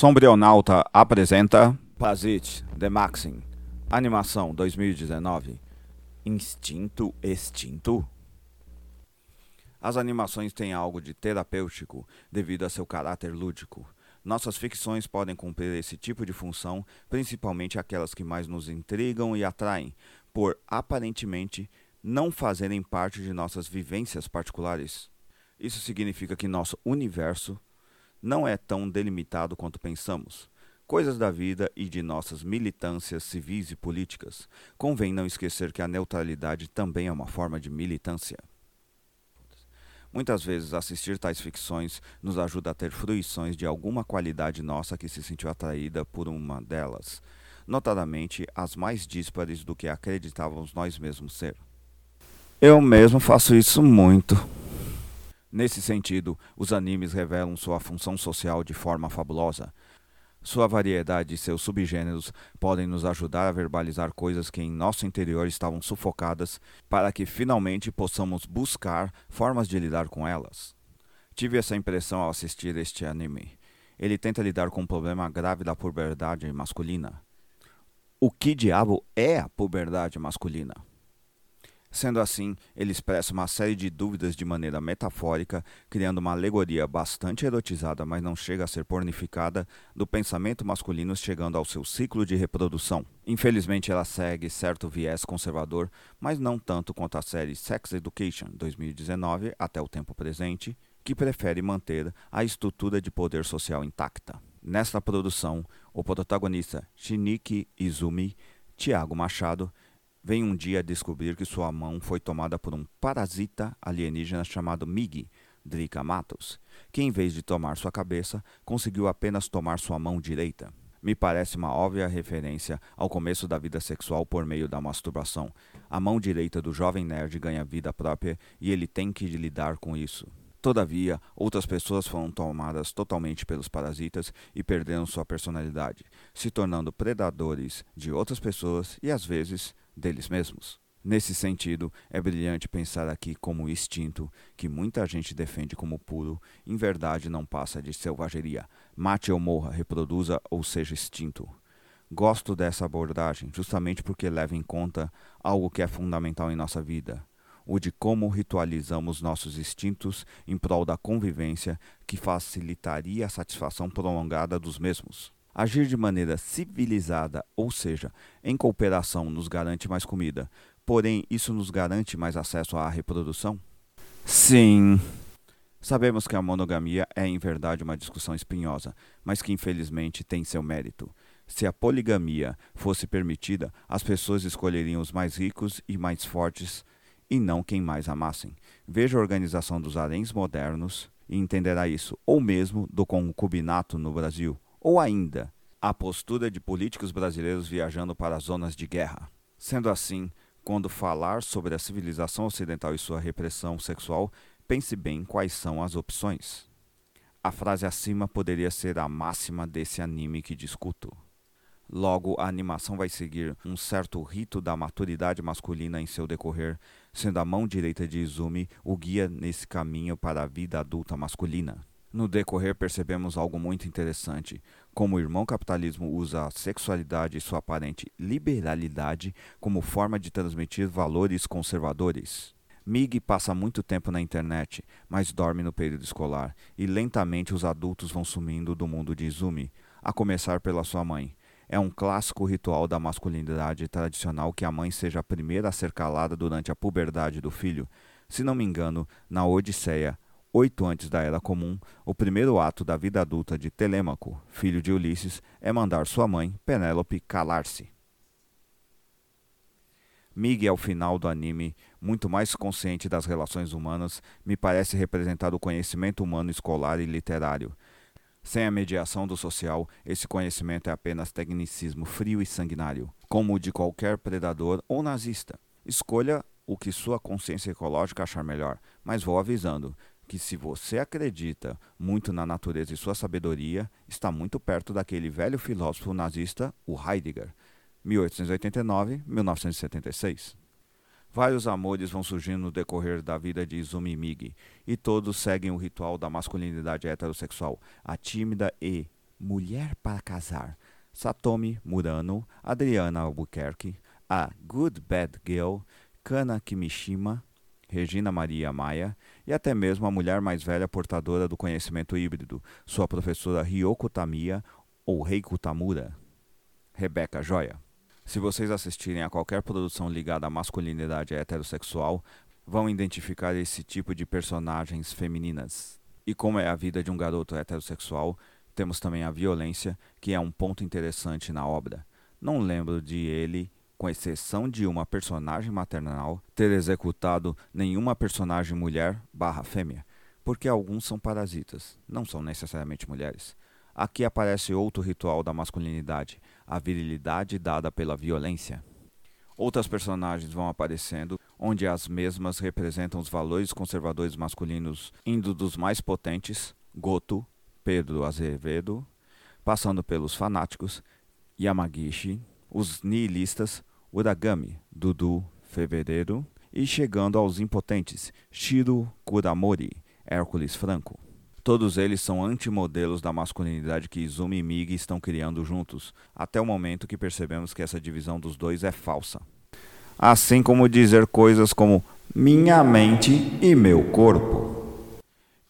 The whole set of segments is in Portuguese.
Sombrionauta apresenta Pazit The Maxim Animação 2019 Instinto Extinto As animações têm algo de terapêutico devido a seu caráter lúdico. Nossas ficções podem cumprir esse tipo de função, principalmente aquelas que mais nos intrigam e atraem, por aparentemente não fazerem parte de nossas vivências particulares. Isso significa que nosso universo não é tão delimitado quanto pensamos. Coisas da vida e de nossas militâncias civis e políticas. Convém não esquecer que a neutralidade também é uma forma de militância. Muitas vezes assistir tais ficções nos ajuda a ter fruições de alguma qualidade nossa que se sentiu atraída por uma delas, notadamente as mais díspares do que acreditávamos nós mesmos ser. Eu mesmo faço isso muito. Nesse sentido, os animes revelam sua função social de forma fabulosa. Sua variedade e seus subgêneros podem nos ajudar a verbalizar coisas que em nosso interior estavam sufocadas, para que finalmente possamos buscar formas de lidar com elas. Tive essa impressão ao assistir este anime. Ele tenta lidar com um problema grave da puberdade masculina. O que diabo é a puberdade masculina? Sendo assim, ele expressa uma série de dúvidas de maneira metafórica, criando uma alegoria bastante erotizada, mas não chega a ser pornificada, do pensamento masculino chegando ao seu ciclo de reprodução. Infelizmente, ela segue certo viés conservador, mas não tanto quanto a série Sex Education 2019 até o tempo presente, que prefere manter a estrutura de poder social intacta. Nesta produção, o protagonista Shiniki Izumi, Tiago Machado, vem um dia descobrir que sua mão foi tomada por um parasita alienígena chamado Mig, Drika Matos, que em vez de tomar sua cabeça, conseguiu apenas tomar sua mão direita. Me parece uma óbvia referência ao começo da vida sexual por meio da masturbação. A mão direita do jovem nerd ganha vida própria e ele tem que lidar com isso. Todavia, outras pessoas foram tomadas totalmente pelos parasitas e perderam sua personalidade, se tornando predadores de outras pessoas e, às vezes, deles mesmos. Nesse sentido, é brilhante pensar aqui como o instinto, que muita gente defende como puro, em verdade não passa de selvageria. Mate ou morra, reproduza ou seja extinto. Gosto dessa abordagem justamente porque leva em conta algo que é fundamental em nossa vida, o de como ritualizamos nossos instintos em prol da convivência que facilitaria a satisfação prolongada dos mesmos. Agir de maneira civilizada, ou seja, em cooperação, nos garante mais comida, porém, isso nos garante mais acesso à reprodução? Sim. Sabemos que a monogamia é em verdade uma discussão espinhosa, mas que infelizmente tem seu mérito. Se a poligamia fosse permitida, as pessoas escolheriam os mais ricos e mais fortes e não quem mais amassem. Veja a organização dos haréns modernos e entenderá isso, ou mesmo do concubinato no Brasil, ou ainda a postura de políticos brasileiros viajando para zonas de guerra. Sendo assim, quando falar sobre a civilização ocidental e sua repressão sexual, pense bem quais são as opções. A frase acima poderia ser a máxima desse anime que discuto. Logo, a animação vai seguir um certo rito da maturidade masculina em seu decorrer, sendo a mão direita de Izumi o guia nesse caminho para a vida adulta masculina. No decorrer, percebemos algo muito interessante: como o irmão capitalismo usa a sexualidade e sua aparente liberalidade como forma de transmitir valores conservadores. Mig passa muito tempo na internet, mas dorme no período escolar, e lentamente os adultos vão sumindo do mundo de Izumi, a começar pela sua mãe. É um clássico ritual da masculinidade tradicional que a mãe seja a primeira a ser calada durante a puberdade do filho. Se não me engano, na Odisseia, oito antes da Era Comum, o primeiro ato da vida adulta de Telêmaco, filho de Ulisses, é mandar sua mãe, Penélope, calar-se. Mig, ao final do anime, muito mais consciente das relações humanas, me parece representar o conhecimento humano escolar e literário, sem a mediação do social, esse conhecimento é apenas tecnicismo frio e sanguinário, como o de qualquer predador ou nazista. Escolha o que sua consciência ecológica achar melhor, mas vou avisando que se você acredita muito na natureza e sua sabedoria, está muito perto daquele velho filósofo nazista, o Heidegger, 1889-1976. Vários amores vão surgindo no decorrer da vida de Izumi Migi, e todos seguem o ritual da masculinidade heterossexual, a tímida e Mulher para Casar, Satomi Murano, Adriana Albuquerque, A Good Bad Girl, Kana Kimishima, Regina Maria Maia e até mesmo a mulher mais velha portadora do conhecimento híbrido, sua professora Ryoko Tamiya ou Reiko Tamura, Rebeca Joia. Se vocês assistirem a qualquer produção ligada à masculinidade heterossexual, vão identificar esse tipo de personagens femininas. E como é a vida de um garoto heterossexual, temos também a violência, que é um ponto interessante na obra. Não lembro de ele com exceção de uma personagem maternal, ter executado nenhuma personagem mulher barra fêmea, porque alguns são parasitas, não são necessariamente mulheres. Aqui aparece outro ritual da masculinidade, a virilidade dada pela violência. Outras personagens vão aparecendo, onde as mesmas representam os valores conservadores masculinos, indo dos mais potentes, Goto, Pedro Azevedo, passando pelos fanáticos, Yamagishi, os nihilistas, Uragami, Dudu, Fevereiro, e chegando aos impotentes, Shiro Kuramori, Hércules Franco. Todos eles são antimodelos da masculinidade que Izumi e Mig estão criando juntos, até o momento que percebemos que essa divisão dos dois é falsa. Assim como dizer coisas como minha mente e meu corpo.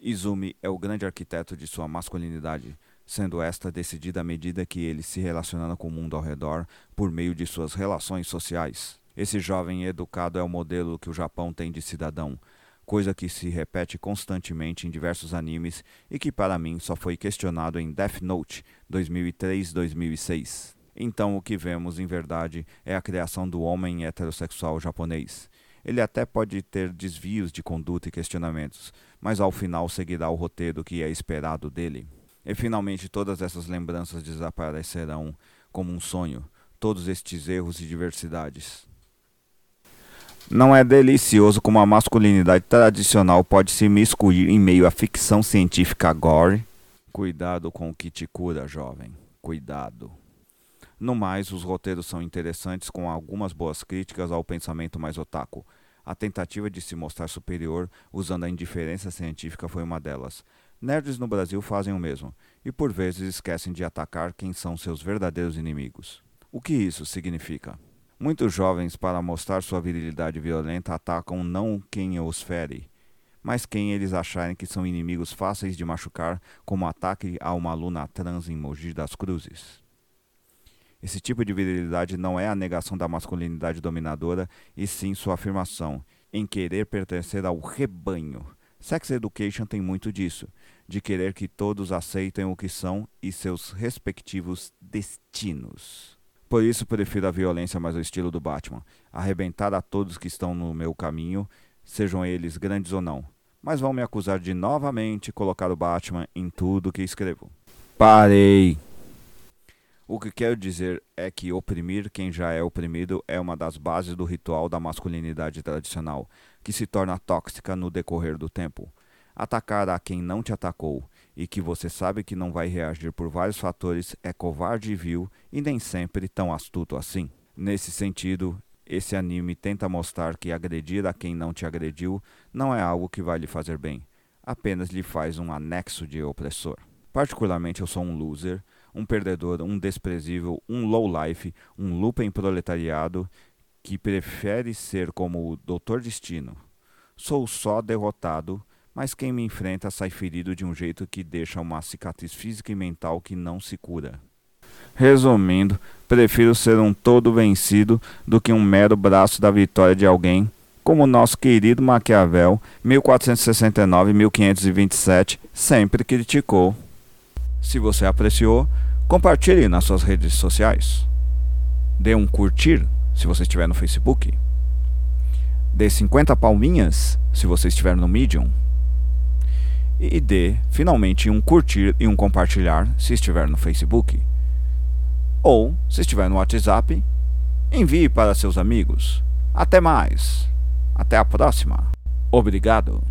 Izumi é o grande arquiteto de sua masculinidade, sendo esta decidida à medida que ele se relaciona com o mundo ao redor por meio de suas relações sociais. Esse jovem educado é o modelo que o Japão tem de cidadão, coisa que se repete constantemente em diversos animes e que para mim só foi questionado em Death Note 2003-2006. Então o que vemos em verdade é a criação do homem heterossexual japonês. Ele até pode ter desvios de conduta e questionamentos, mas ao final seguirá o roteiro que é esperado dele. E finalmente todas essas lembranças desaparecerão como um sonho, todos estes erros e diversidades. Não é delicioso como a masculinidade tradicional pode se miscuir em meio à ficção científica gore? Cuidado com o que te cura, jovem. Cuidado. No mais, os roteiros são interessantes com algumas boas críticas ao pensamento mais otaku. A tentativa de se mostrar superior usando a indiferença científica foi uma delas. Nerds no Brasil fazem o mesmo, e por vezes esquecem de atacar quem são seus verdadeiros inimigos. O que isso significa? Muitos jovens, para mostrar sua virilidade violenta, atacam não quem os fere, mas quem eles acharem que são inimigos fáceis de machucar, como ataque a uma aluna trans em Mogi das Cruzes. Esse tipo de virilidade não é a negação da masculinidade dominadora, e sim sua afirmação, em querer pertencer ao rebanho, Sex Education tem muito disso, de querer que todos aceitem o que são e seus respectivos destinos. Por isso prefiro a violência mais o estilo do Batman, arrebentar a todos que estão no meu caminho, sejam eles grandes ou não. Mas vão me acusar de novamente colocar o Batman em tudo que escrevo. Parei! O que quero dizer é que oprimir quem já é oprimido é uma das bases do ritual da masculinidade tradicional, que se torna tóxica no decorrer do tempo. Atacar a quem não te atacou e que você sabe que não vai reagir por vários fatores é covarde e vil e nem sempre tão astuto assim. Nesse sentido, esse anime tenta mostrar que agredir a quem não te agrediu não é algo que vai lhe fazer bem, apenas lhe faz um anexo de opressor. Particularmente eu sou um loser um perdedor, um desprezível, um low-life, um lupen proletariado que prefere ser como o Doutor Destino. Sou só derrotado, mas quem me enfrenta sai ferido de um jeito que deixa uma cicatriz física e mental que não se cura. Resumindo, prefiro ser um todo vencido do que um mero braço da vitória de alguém, como nosso querido Maquiavel, 1469-1527, sempre criticou. Se você apreciou, compartilhe nas suas redes sociais. Dê um curtir se você estiver no Facebook. Dê 50 palminhas se você estiver no Medium. E dê finalmente um curtir e um compartilhar se estiver no Facebook. Ou, se estiver no WhatsApp, envie para seus amigos. Até mais. Até a próxima. Obrigado.